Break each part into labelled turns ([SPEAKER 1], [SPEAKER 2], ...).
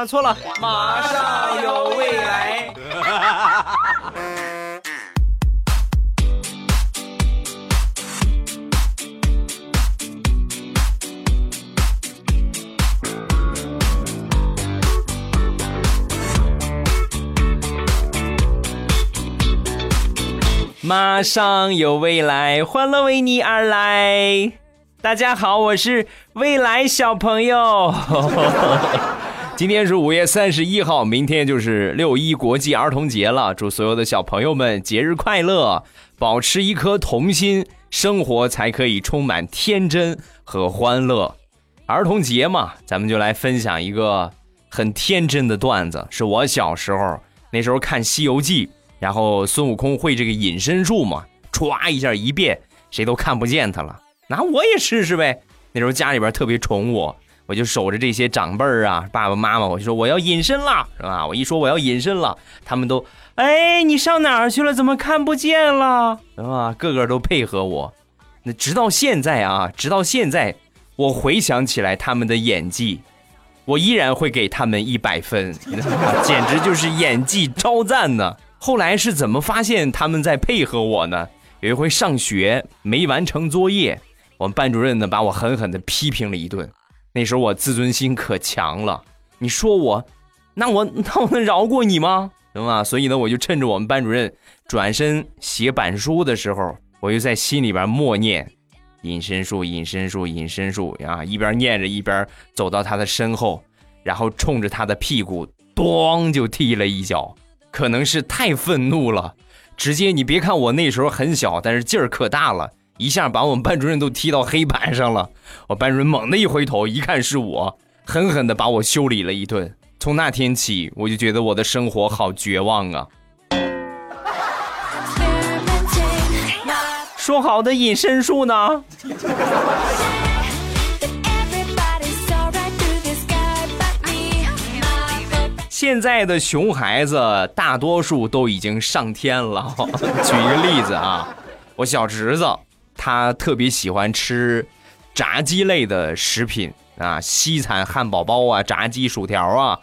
[SPEAKER 1] 啊，错了，马上有未来。马上有未来，欢乐为你而来。大家好，我是未来小朋友。今天是五月三十一号，明天就是六一国际儿童节了。祝所有的小朋友们节日快乐，保持一颗童心，生活才可以充满天真和欢乐。儿童节嘛，咱们就来分享一个很天真的段子，是我小时候那时候看《西游记》。然后孙悟空会这个隐身术嘛，歘一下一变，谁都看不见他了。那我也试试呗。那时候家里边特别宠我，我就守着这些长辈儿啊，爸爸妈妈，我就说我要隐身了，是吧？我一说我要隐身了，他们都，哎，你上哪儿去了？怎么看不见了？是吧？个个都配合我。那直到现在啊，直到现在，我回想起来他们的演技，我依然会给他们一百分，简直就是演技超赞呢。后来是怎么发现他们在配合我呢？有一回上学没完成作业，我们班主任呢把我狠狠的批评了一顿。那时候我自尊心可强了，你说我，那我那我能饶过你吗？对吧？所以呢，我就趁着我们班主任转身写板书的时候，我就在心里边默念隐身术，隐身术，隐身术啊！一边念着一边走到他的身后，然后冲着他的屁股咣就踢了一脚。可能是太愤怒了，直接你别看我那时候很小，但是劲儿可大了，一下把我们班主任都踢到黑板上了。我班主任猛地一回头，一看是我，狠狠的把我修理了一顿。从那天起，我就觉得我的生活好绝望啊！说好的隐身术呢？现在的熊孩子大多数都已经上天了。举一个例子啊，我小侄子他特别喜欢吃炸鸡类的食品啊，西餐、汉堡包啊，炸鸡、薯条啊。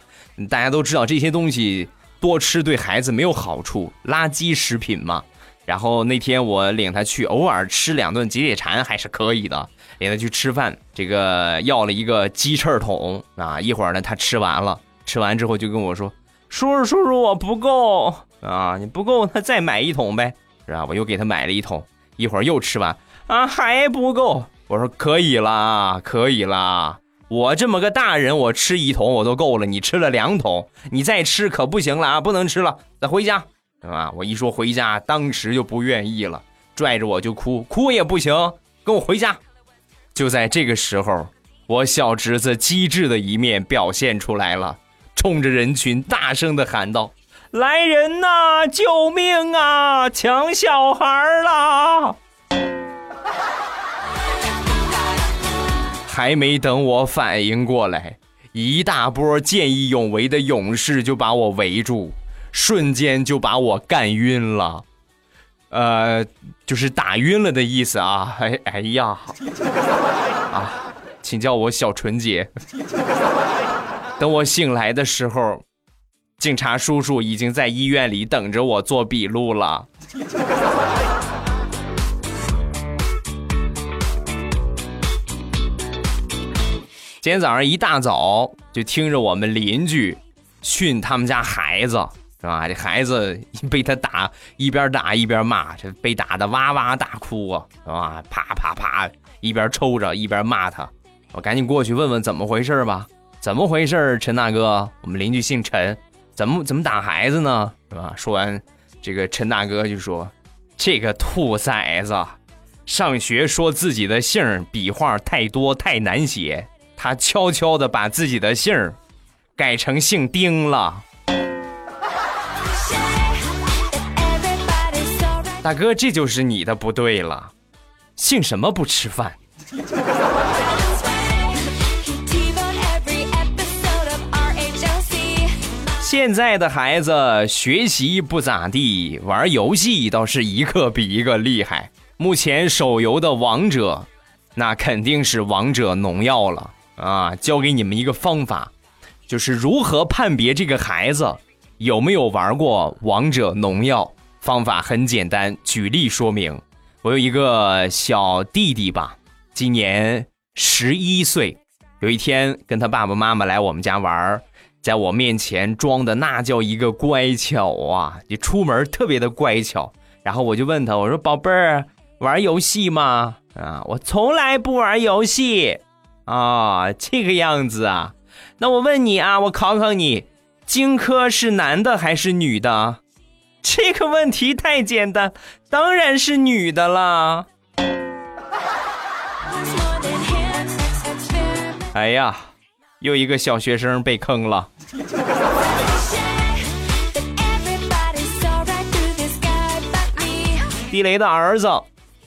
[SPEAKER 1] 大家都知道这些东西多吃对孩子没有好处，垃圾食品嘛。然后那天我领他去，偶尔吃两顿解解馋还是可以的。领他去吃饭，这个要了一个鸡翅桶啊，一会儿呢他吃完了。吃完之后就跟我说：“叔叔，叔叔，我不够啊！你不够，那再买一桶呗，是吧？”我又给他买了一桶。一会儿又吃完啊，还不够。我说：“可以啦，可以啦，我这么个大人，我吃一桶我都够了。你吃了两桶，你再吃可不行了啊，不能吃了，再回家，是吧？”我一说回家，当时就不愿意了，拽着我就哭，哭也不行，跟我回家。就在这个时候，我小侄子机智的一面表现出来了。冲着人群大声的喊道：“来人呐！救命啊！抢小孩啦！” 还没等我反应过来，一大波见义勇为的勇士就把我围住，瞬间就把我干晕了。呃，就是打晕了的意思啊！哎哎呀，啊，请叫我小纯洁。等我醒来的时候，警察叔叔已经在医院里等着我做笔录了。今天早上一大早就听着我们邻居训他们家孩子，是吧？这孩子被他打，一边打一边骂，这被打的哇哇大哭啊，是吧？啪啪啪，一边抽着一边骂他。我赶紧过去问问怎么回事吧。怎么回事陈大哥？我们邻居姓陈，怎么怎么打孩子呢？是吧？说完，这个陈大哥就说：“这个兔崽子，上学说自己的姓笔画太多太难写，他悄悄的把自己的姓改成姓丁了。”大哥，这就是你的不对了，姓什么不吃饭？现在的孩子学习不咋地，玩游戏倒是一个比一个厉害。目前手游的王者，那肯定是王者农药了啊！教给你们一个方法，就是如何判别这个孩子有没有玩过王者农药。方法很简单，举例说明。我有一个小弟弟吧，今年十一岁。有一天跟他爸爸妈妈来我们家玩儿，在我面前装的那叫一个乖巧啊！你出门特别的乖巧。然后我就问他，我说：“宝贝儿，玩游戏吗？”啊，我从来不玩游戏。啊，这个样子啊。那我问你啊，我考考你，荆轲是男的还是女的？这个问题太简单，当然是女的啦。哎呀，又一个小学生被坑了。地雷的儿子，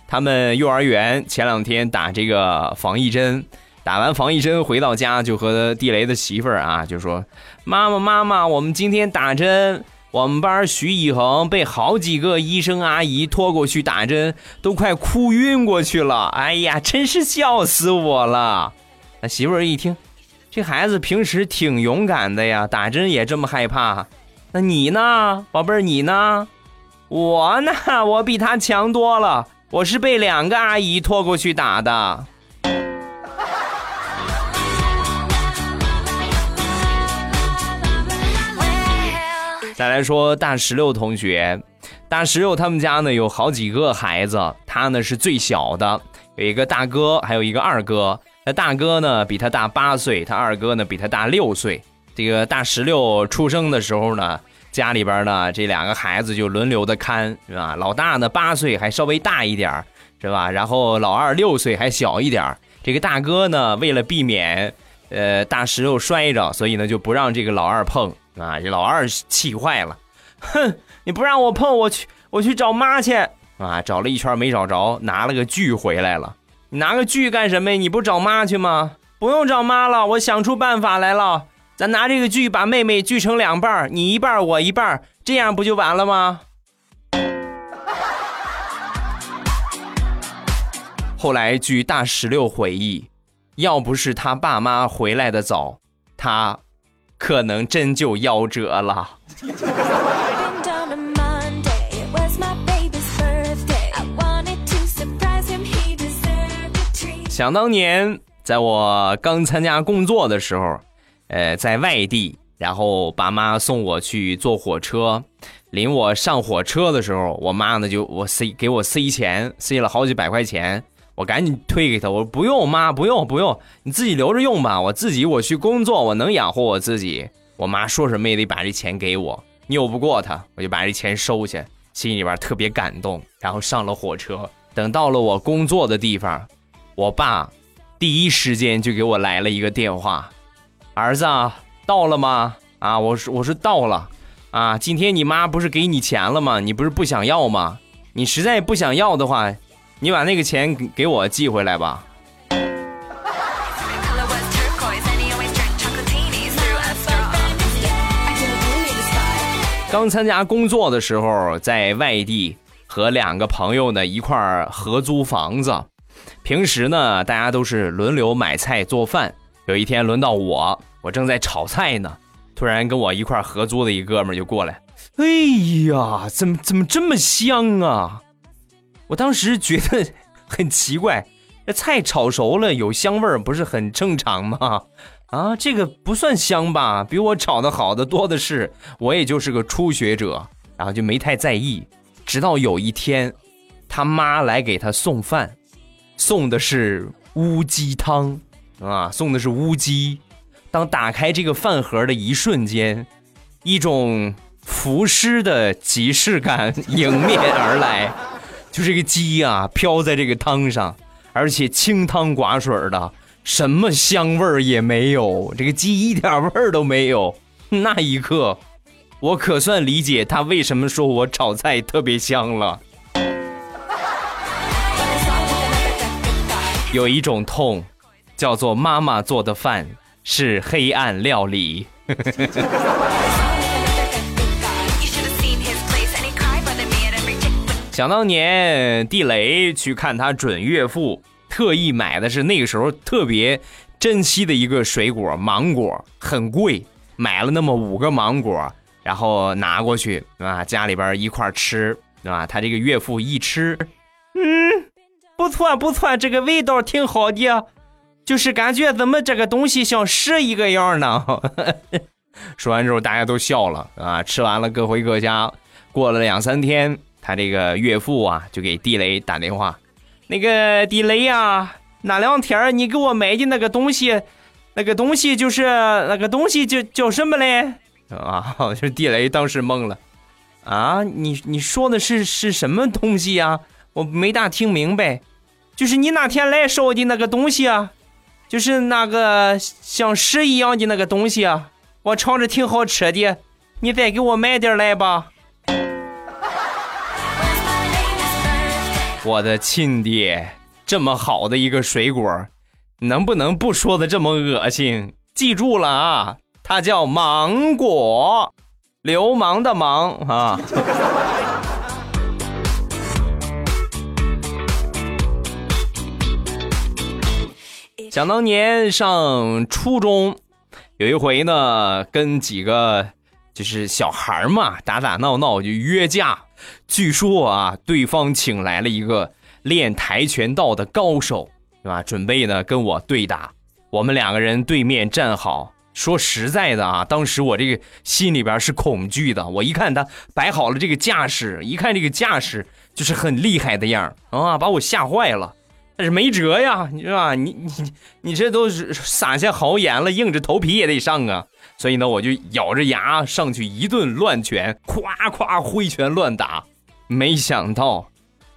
[SPEAKER 1] 他们幼儿园前两天打这个防疫针。打完防疫针回到家，就和地雷的媳妇儿啊，就说：“妈妈，妈妈，我们今天打针，我们班徐以恒被好几个医生阿姨拖过去打针，都快哭晕过去了。哎呀，真是笑死我了。”那媳妇儿一听，这孩子平时挺勇敢的呀，打针也这么害怕。那你呢，宝贝儿，你呢？我呢，我比他强多了，我是被两个阿姨拖过去打的。再来说大石榴同学，大石榴他们家呢有好几个孩子，他呢是最小的，有一个大哥，还有一个二哥。那大哥呢比他大八岁，他二哥呢比他大六岁。这个大石榴出生的时候呢，家里边呢这两个孩子就轮流的看，是吧？老大呢八岁还稍微大一点是吧？然后老二六岁还小一点这个大哥呢为了避免呃大石榴摔着，所以呢就不让这个老二碰。啊！这老二气坏了，哼！你不让我碰，我去，我去找妈去！啊！找了一圈没找着，拿了个锯回来了。你拿个锯干什么呀？你不找妈去吗？不用找妈了，我想出办法来了。咱拿这个锯把妹妹锯成两半，你一半，我一半，这样不就完了吗？后来据大石榴回忆，要不是他爸妈回来的早，他。可能真就夭折了。想当年，在我刚参加工作的时候，呃，在外地，然后爸妈送我去坐火车，领我上火车的时候，我妈呢就我塞给我塞钱，塞了好几百块钱。我赶紧推给他，我说不用，妈不用不用，你自己留着用吧。我自己我去工作，我能养活我自己。我妈说什么也得把这钱给我，拗不过她，我就把这钱收下，心里边特别感动。然后上了火车，等到了我工作的地方，我爸第一时间就给我来了一个电话：“儿子到了吗？啊，我说我说到了，啊，今天你妈不是给你钱了吗？你不是不想要吗？你实在不想要的话。”你把那个钱给我寄回来吧。刚参加工作的时候，在外地和两个朋友呢一块儿合租房子，平时呢大家都是轮流买菜做饭。有一天轮到我，我正在炒菜呢，突然跟我一块合租的一哥们就过来，哎呀，怎么怎么这么香啊？我当时觉得很奇怪，这菜炒熟了有香味儿，不是很正常吗？啊，这个不算香吧？比我炒的好的多的是。我也就是个初学者，然后就没太在意。直到有一天，他妈来给他送饭，送的是乌鸡汤，啊，送的是乌鸡。当打开这个饭盒的一瞬间，一种浮尸的即视感迎面而来。就这个鸡啊，飘在这个汤上，而且清汤寡水的，什么香味儿也没有，这个鸡一点味儿都没有。那一刻，我可算理解他为什么说我炒菜特别香了。有一种痛，叫做妈妈做的饭是黑暗料理。想当年，地雷去看他准岳父，特意买的是那个时候特别珍惜的一个水果——芒果，很贵买了那么五个芒果，然后拿过去啊，家里边一块吃，对吧？他这个岳父一吃，嗯，不错不错，这个味道挺好的，就是感觉怎么这个东西像屎一个样呢？说完之后大家都笑了啊，吃完了各回各家。过了两三天，他这个岳父啊就给地雷打电话，那个地雷呀，那两天你给我买的那个东西。那个东西就是那个东西叫叫什么嘞？啊，就地雷当时懵了，啊，你你说的是是什么东西呀？我没大听明白，就是你那天来烧的那个东西啊，就是那个像屎一样的那个东西啊，我尝着挺好吃的，你再给我买点来吧。我的亲爹，这么好的一个水果。能不能不说的这么恶心？记住了啊，它叫芒果，流氓的芒啊。想当年上初中，有一回呢，跟几个就是小孩嘛，打打闹闹就约架。据说啊，对方请来了一个练跆拳道的高手。对吧？准备呢跟我对打，我们两个人对面站好。说实在的啊，当时我这个心里边是恐惧的。我一看他摆好了这个架势，一看这个架势就是很厉害的样啊，把我吓坏了。但是没辙呀，你知道吧？你你你这都是撒下豪言了，硬着头皮也得上啊。所以呢，我就咬着牙上去一顿乱拳，夸夸挥拳乱打。没想到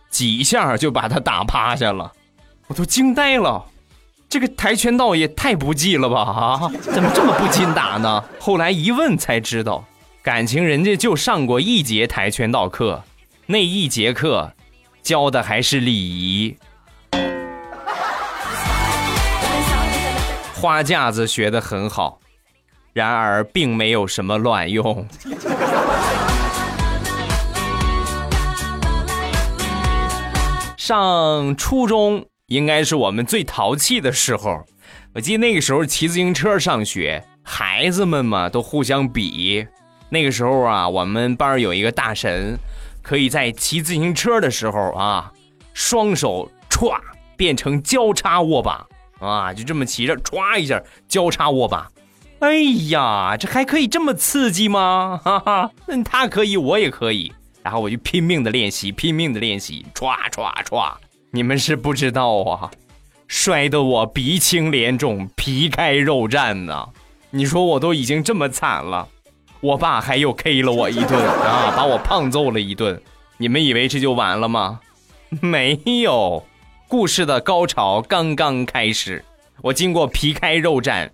[SPEAKER 1] 几下就把他打趴下了。我都惊呆了，这个跆拳道也太不济了吧啊！怎么这么不禁打呢？后来一问才知道，感情人家就上过一节跆拳道课，那一节课教的还是礼仪，花架子学的很好，然而并没有什么卵用。上初中。应该是我们最淘气的时候。我记得那个时候骑自行车上学，孩子们嘛都互相比。那个时候啊，我们班有一个大神，可以在骑自行车的时候啊，双手歘变成交叉握把啊，就这么骑着歘一下交叉握把。哎呀，这还可以这么刺激吗？哈哈，那他可以，我也可以。然后我就拼命的练习，拼命的练习，歘歘歘。你们是不知道啊，摔得我鼻青脸肿、皮开肉绽呢。你说我都已经这么惨了，我爸还又 K 了我一顿 啊，把我胖揍了一顿。你们以为这就完了吗？没有，故事的高潮刚刚开始。我经过皮开肉绽、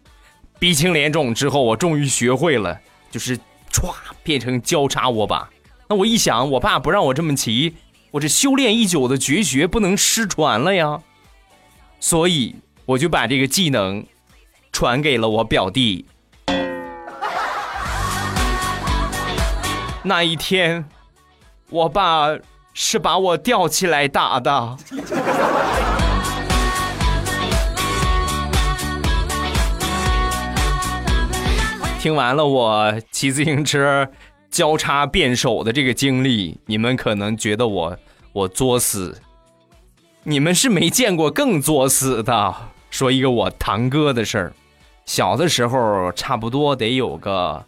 [SPEAKER 1] 鼻青脸肿之后，我终于学会了，就是歘变成交叉握把。那我一想，我爸不让我这么骑。我这修炼已久的绝学不能失传了呀，所以我就把这个技能传给了我表弟。那一天，我爸是把我吊起来打的。听完了我骑自行车。交叉变手的这个经历，你们可能觉得我我作死，你们是没见过更作死的。说一个我堂哥的事儿，小的时候差不多得有个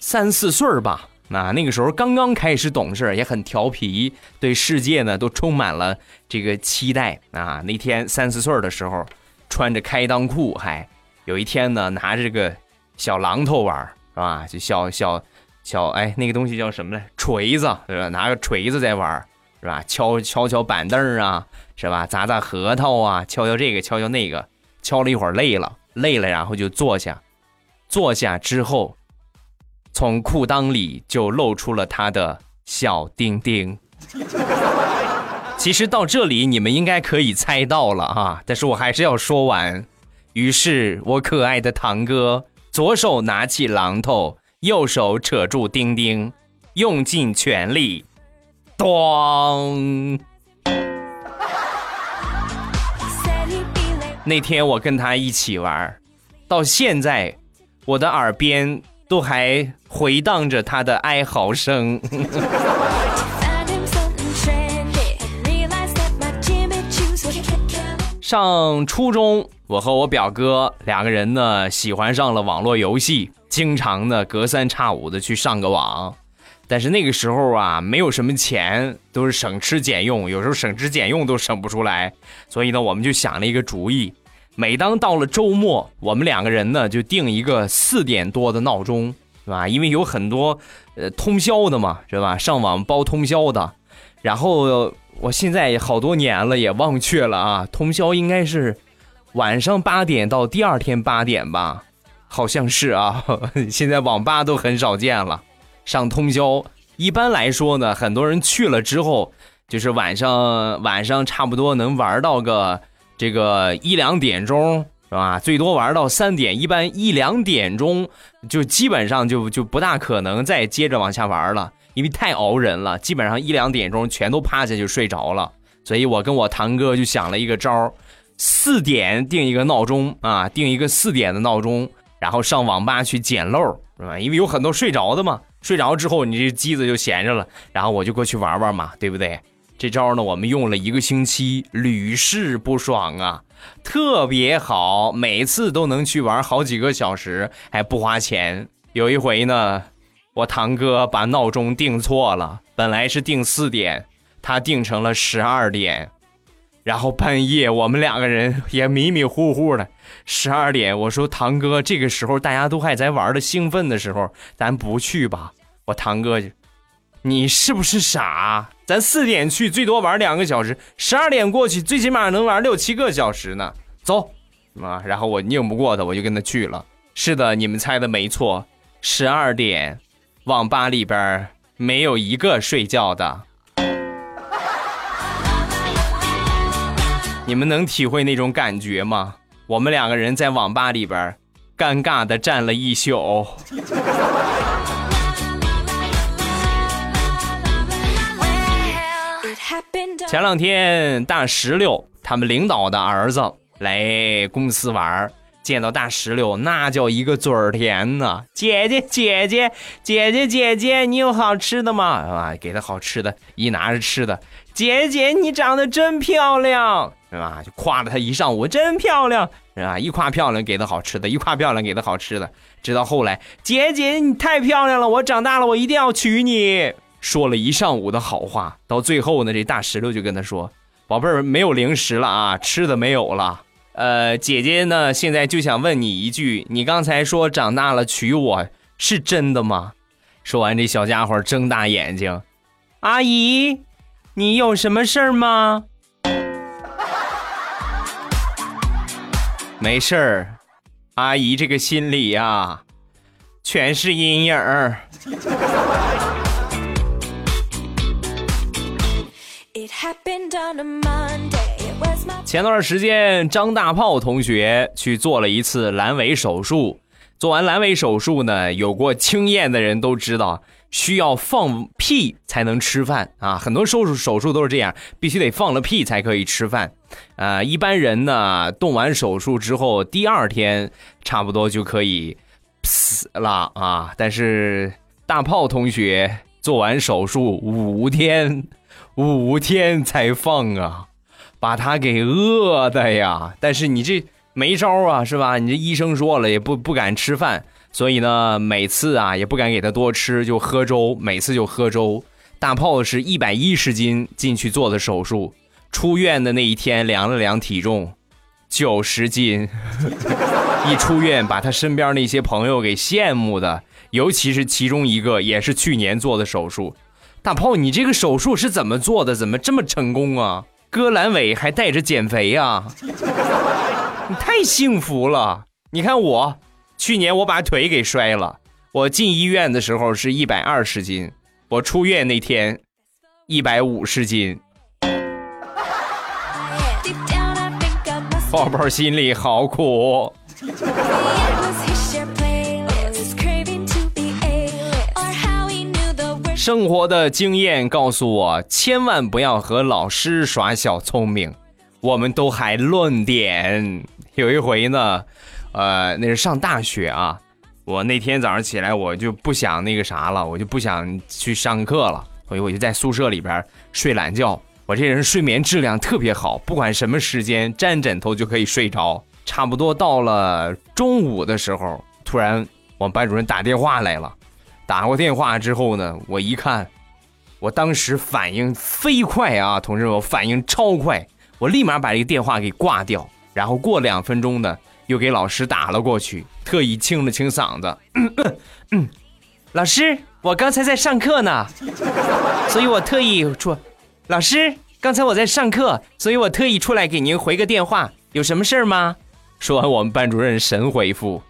[SPEAKER 1] 三四岁吧，那那个时候刚刚开始懂事，也很调皮，对世界呢都充满了这个期待啊。那天三四岁的时候，穿着开裆裤，还有一天呢拿着这个小榔头玩，是吧？就小小。小哎，那个东西叫什么来？锤子对吧？拿个锤子在玩是吧？敲敲敲板凳啊，是吧？砸砸核桃啊，敲敲这个，敲敲那个，敲了一会儿累了，累了，然后就坐下。坐下之后，从裤裆里就露出了他的小丁丁。其实到这里你们应该可以猜到了哈，但是我还是要说完。于是我可爱的堂哥左手拿起榔头。右手扯住丁丁，用尽全力，咣！那天我跟他一起玩，到现在我的耳边都还回荡着他的哀嚎声。上初中，我和我表哥两个人呢，喜欢上了网络游戏，经常呢隔三差五的去上个网。但是那个时候啊，没有什么钱，都是省吃俭用，有时候省吃俭用都省不出来。所以呢，我们就想了一个主意：每当到了周末，我们两个人呢就定一个四点多的闹钟，是吧？因为有很多呃通宵的嘛，是吧？上网包通宵的，然后。我现在好多年了，也忘却了啊。通宵应该是晚上八点到第二天八点吧，好像是啊。现在网吧都很少见了，上通宵。一般来说呢，很多人去了之后，就是晚上晚上差不多能玩到个这个一两点钟，是吧？最多玩到三点，一般一两点钟就基本上就就不大可能再接着往下玩了。因为太熬人了，基本上一两点钟全都趴下就睡着了，所以我跟我堂哥就想了一个招儿，四点定一个闹钟啊，定一个四点的闹钟，然后上网吧去捡漏，是吧？因为有很多睡着的嘛，睡着之后你这机子就闲着了，然后我就过去玩玩嘛，对不对？这招呢，我们用了一个星期，屡试不爽啊，特别好，每次都能去玩好几个小时，还不花钱。有一回呢。我堂哥把闹钟定错了，本来是定四点，他定成了十二点，然后半夜我们两个人 也迷迷糊糊的。十二点，我说堂哥，这个时候大家都还在玩的兴奋的时候，咱不去吧？我堂哥，你是不是傻？咱四点去，最多玩两个小时，十二点过去，最起码能玩六七个小时呢。走，啊，然后我拧不过他，我就跟他去了。是的，你们猜的没错，十二点。网吧里边没有一个睡觉的，你们能体会那种感觉吗？我们两个人在网吧里边尴尬的站了一宿。前两天大石榴他们领导的儿子来公司玩见到大石榴，那叫一个嘴甜呐！姐姐，姐姐，姐姐，姐姐，你有好吃的吗？啊，给他好吃的，一拿着吃的。姐姐，你长得真漂亮，是吧？就夸了他一上午，真漂亮，是吧？一夸漂亮，给他好吃的；一夸漂亮，给他好吃的。直到后来，姐姐，你太漂亮了，我长大了，我一定要娶你。说了一上午的好话，到最后呢，这大石榴就跟他说：“宝贝儿，没有零食了啊，吃的没有了。”呃，姐姐呢？现在就想问你一句，你刚才说长大了娶我是真的吗？说完，这小家伙睁大眼睛，阿姨，你有什么事儿吗？没事儿，阿姨这个心里呀，全是阴影儿。前段时间，张大炮同学去做了一次阑尾手术。做完阑尾手术呢，有过经验的人都知道，需要放屁才能吃饭啊。很多手术手术都是这样，必须得放了屁才可以吃饭。啊，一般人呢，动完手术之后，第二天差不多就可以死了啊。但是大炮同学做完手术五天，五天才放啊。把他给饿的呀！但是你这没招啊，是吧？你这医生说了也不不敢吃饭，所以呢，每次啊也不敢给他多吃，就喝粥。每次就喝粥。大炮是一百一十斤进去做的手术，出院的那一天量了量体重，九十斤。一出院，把他身边那些朋友给羡慕的，尤其是其中一个也是去年做的手术。大炮，你这个手术是怎么做的？怎么这么成功啊？割阑尾还带着减肥呀，你太幸福了！你看我，去年我把腿给摔了，我进医院的时候是一百二十斤，我出院那天一百五十斤，宝宝心里好苦。生活的经验告诉我，千万不要和老师耍小聪明。我们都还论点。有一回呢，呃，那是上大学啊，我那天早上起来，我就不想那个啥了，我就不想去上课了，所以我就在宿舍里边睡懒觉。我这人睡眠质量特别好，不管什么时间沾枕头就可以睡着。差不多到了中午的时候，突然我们班主任打电话来了。打过电话之后呢，我一看，我当时反应飞快啊，同志们，我反应超快，我立马把这个电话给挂掉，然后过两分钟呢。又给老师打了过去，特意清了清嗓子。老师，我刚才在上课呢，所以我特意出。老师，刚才我在上课，所以我特意出来给您回个电话。有什么事儿吗？说完，我们班主任神回复：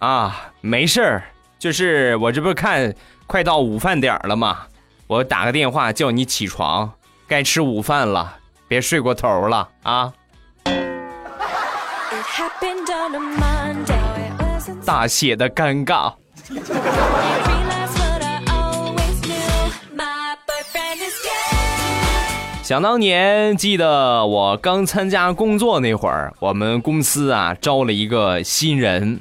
[SPEAKER 1] 啊，没事儿，就是我这不是看快到午饭点了吗？我打个电话叫你起床，该吃午饭了，别睡过头了啊。大写的尴尬。想当年，记得我刚参加工作那会儿，我们公司啊招了一个新人，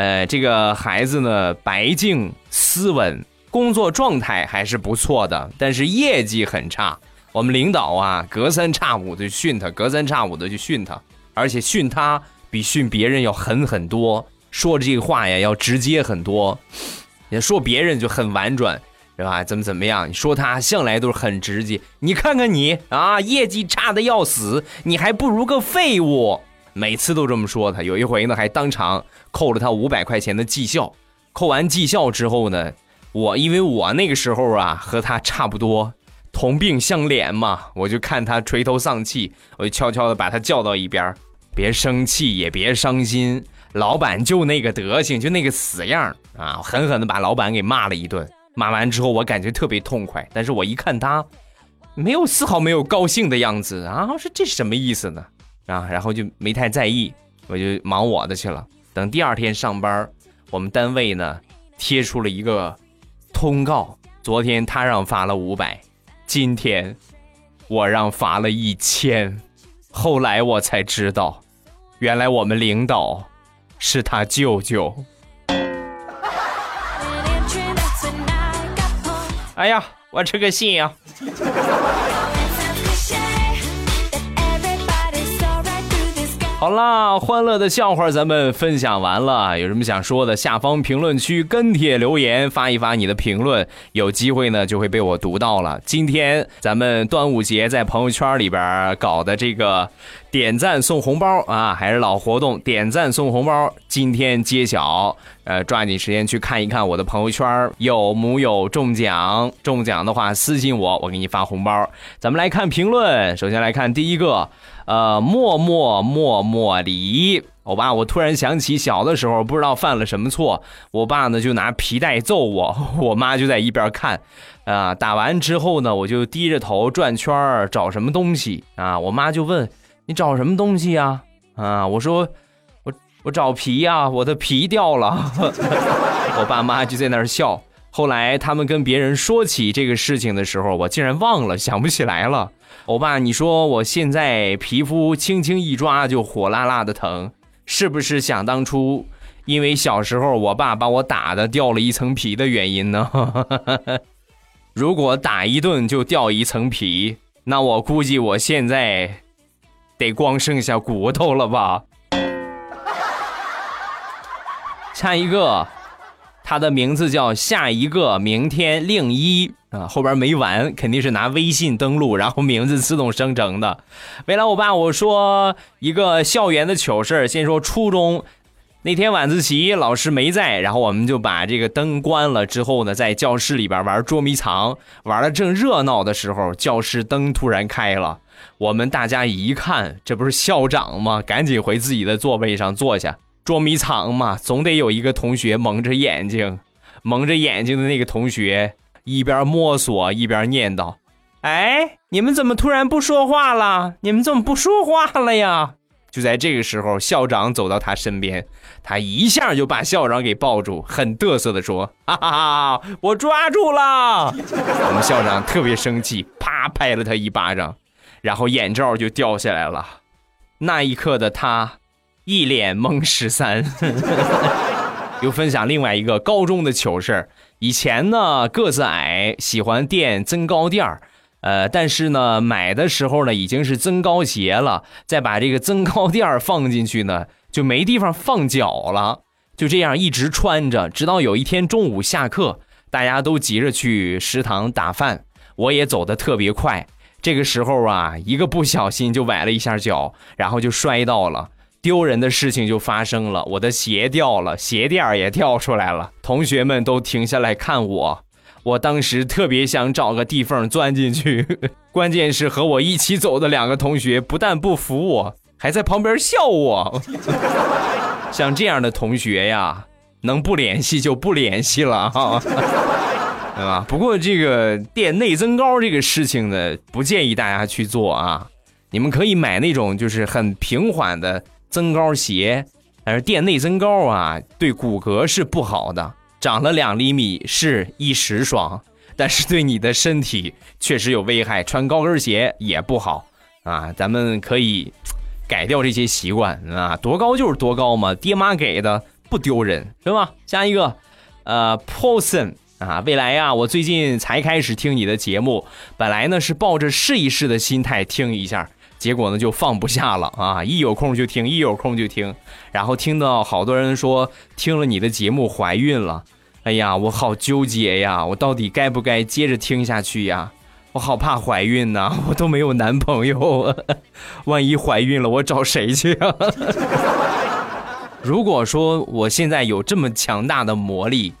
[SPEAKER 1] 呃，这个孩子呢白净斯文，工作状态还是不错的，但是业绩很差。我们领导啊隔三差五的训他，隔三差五的就训他，而且训他。比训别人要狠很多，说这个话呀要直接很多。你说别人就很婉转，是吧？怎么怎么样？你说他向来都是很直接。你看看你啊，业绩差的要死，你还不如个废物。每次都这么说他。有一回呢，还当场扣了他五百块钱的绩效。扣完绩效之后呢，我因为我那个时候啊和他差不多，同病相怜嘛，我就看他垂头丧气，我就悄悄的把他叫到一边。别生气，也别伤心。老板就那个德行，就那个死样啊！狠狠的把老板给骂了一顿。骂完之后，我感觉特别痛快。但是我一看他，没有丝毫没有高兴的样子啊！我说这什么意思呢？啊，然后就没太在意，我就忙我的去了。等第二天上班，我们单位呢贴出了一个通告：昨天他让发了五百，今天我让罚了一千。后来我才知道，原来我们领导是他舅舅。哎呀，我这个信呀！好啦，欢乐的笑话咱们分享完了，有什么想说的，下方评论区跟帖留言，发一发你的评论，有机会呢就会被我读到了。今天咱们端午节在朋友圈里边搞的这个点赞送红包啊，还是老活动，点赞送红包，今天揭晓，呃，抓紧时间去看一看我的朋友圈有木有中奖，中奖的话私信我，我给你发红包。咱们来看评论，首先来看第一个。呃，默默默默离，我爸，我突然想起小的时候，不知道犯了什么错，我爸呢就拿皮带揍我，我妈就在一边看，啊，打完之后呢，我就低着头转圈找什么东西啊，我妈就问你找什么东西呀？啊，我说我我找皮呀，我的皮掉了，我爸妈就在那儿笑。后来他们跟别人说起这个事情的时候，我竟然忘了，想不起来了。欧巴，你说我现在皮肤轻轻一抓就火辣辣的疼，是不是想当初因为小时候我爸把我打的掉了一层皮的原因呢？如果打一顿就掉一层皮，那我估计我现在得光剩下骨头了吧？下一个。他的名字叫下一个明天另一啊，后边没完，肯定是拿微信登录，然后名字自动生成的。未来我爸我说一个校园的糗事先说初中那天晚自习老师没在，然后我们就把这个灯关了之后呢，在教室里边玩捉迷藏，玩的正热闹的时候，教室灯突然开了，我们大家一看，这不是校长吗？赶紧回自己的座位上坐下。捉迷藏嘛，总得有一个同学蒙着眼睛，蒙着眼睛的那个同学一边摸索一边念叨：“哎，你们怎么突然不说话了？你们怎么不说话了呀？”就在这个时候，校长走到他身边，他一下就把校长给抱住，很得瑟的说：“哈哈哈，我抓住了！” 我们校长特别生气，啪拍了他一巴掌，然后眼罩就掉下来了。那一刻的他。一脸懵十三，又分享另外一个高中的糗事以前呢，个子矮，喜欢垫增高垫儿，呃，但是呢，买的时候呢，已经是增高鞋了，再把这个增高垫儿放进去呢，就没地方放脚了。就这样一直穿着，直到有一天中午下课，大家都急着去食堂打饭，我也走得特别快。这个时候啊，一个不小心就崴了一下脚，然后就摔到了。丢人的事情就发生了，我的鞋掉了，鞋垫也掉出来了。同学们都停下来看我，我当时特别想找个地缝钻进去。关键是和我一起走的两个同学不但不服我，还在旁边笑我。像这样的同学呀，能不联系就不联系了 哈，对吧？不过这个垫内增高这个事情呢，不建议大家去做啊。你们可以买那种就是很平缓的。增高鞋，但是垫内增高啊，对骨骼是不好的。长了两厘米是一时爽，但是对你的身体确实有危害。穿高跟鞋也不好啊，咱们可以改掉这些习惯啊。多高就是多高嘛，爹妈给的不丢人，是吧？下一个，呃，Paulson 啊，未来呀，我最近才开始听你的节目，本来呢是抱着试一试的心态听一下。结果呢，就放不下了啊！一有空就听，一有空就听，然后听到好多人说听了你的节目怀孕了，哎呀，我好纠结呀！我到底该不该接着听下去呀？我好怕怀孕呐，我都没有男朋友，万一怀孕了，我找谁去啊？如果说我现在有这么强大的魔力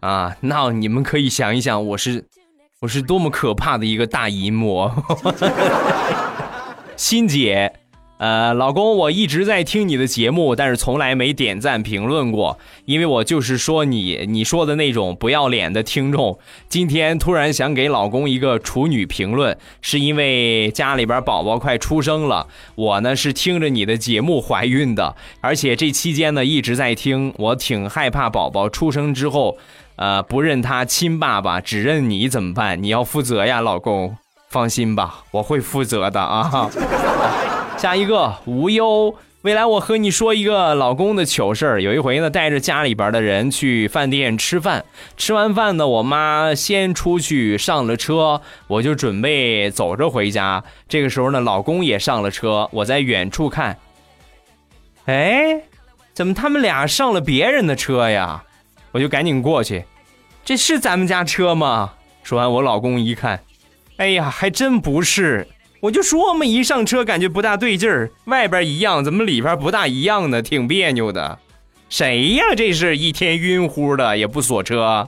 [SPEAKER 1] 啊，那你们可以想一想，我是我是多么可怕的一个大淫魔。欣姐，呃，老公，我一直在听你的节目，但是从来没点赞评论过，因为我就是说你你说的那种不要脸的听众。今天突然想给老公一个处女评论，是因为家里边宝宝快出生了，我呢是听着你的节目怀孕的，而且这期间呢一直在听，我挺害怕宝宝出生之后，呃，不认他亲爸爸，只认你怎么办？你要负责呀，老公。放心吧，我会负责的啊！下一个无忧，未来我和你说一个老公的糗事儿。有一回呢，带着家里边的人去饭店吃饭，吃完饭呢，我妈先出去上了车，我就准备走着回家。这个时候呢，老公也上了车，我在远处看，哎，怎么他们俩上了别人的车呀？我就赶紧过去，这是咱们家车吗？说完，我老公一看。哎呀，还真不是，我就说嘛，一上车感觉不大对劲儿，外边一样，怎么里边不大一样呢？挺别扭的。谁呀？这是一天晕乎的也不锁车。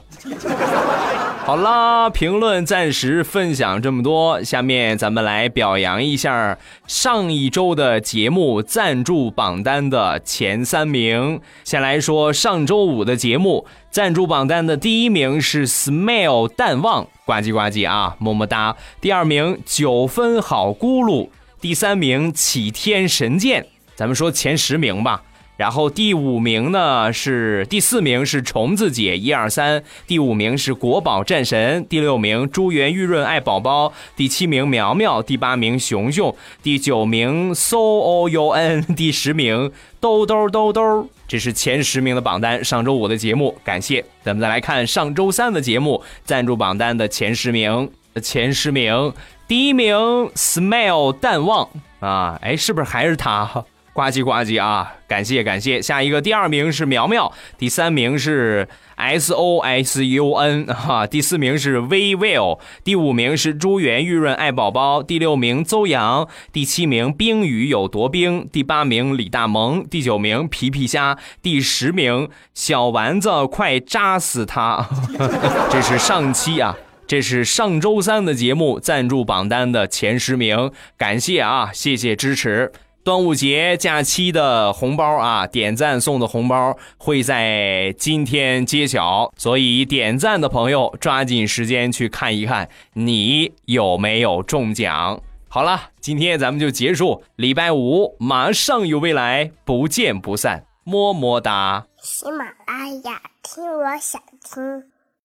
[SPEAKER 1] 好啦，评论暂时分享这么多，下面咱们来表扬一下上一周的节目赞助榜单的前三名。先来说上周五的节目赞助榜单的第一名是 Smile 淡忘，呱唧呱唧啊，么么哒。第二名九分好咕噜，第三名启天神剑。咱们说前十名吧。然后第五名呢是第四名是虫子姐一二三，第五名是国宝战神，第六名珠圆玉润爱宝宝，第七名苗苗，第八名熊熊，第九名 so o u n，第十名兜兜兜兜。这是前十名的榜单。上周五的节目，感谢。咱们再来看上周三的节目赞助榜单的前十名。前十名，第一名 smile 淡忘啊，哎，是不是还是他？呱唧呱唧啊！感谢感谢，下一个第二名是苗苗，第三名是 S O S U N 哈，第四名是 V Will，第五名是珠圆玉润爱宝宝，第六名邹阳，第七名冰雨有多冰，第八名李大萌，第九名皮皮虾，第十名小丸子快扎死他！这是上期啊，这是上周三的节目赞助榜单的前十名，感谢啊，谢谢支持。端午节假期的红包啊，点赞送的红包会在今天揭晓，所以点赞的朋友抓紧时间去看一看，你有没有中奖？好了，今天咱们就结束，礼拜五马上有未来，不见不散，么么哒。喜马拉雅，听我想听。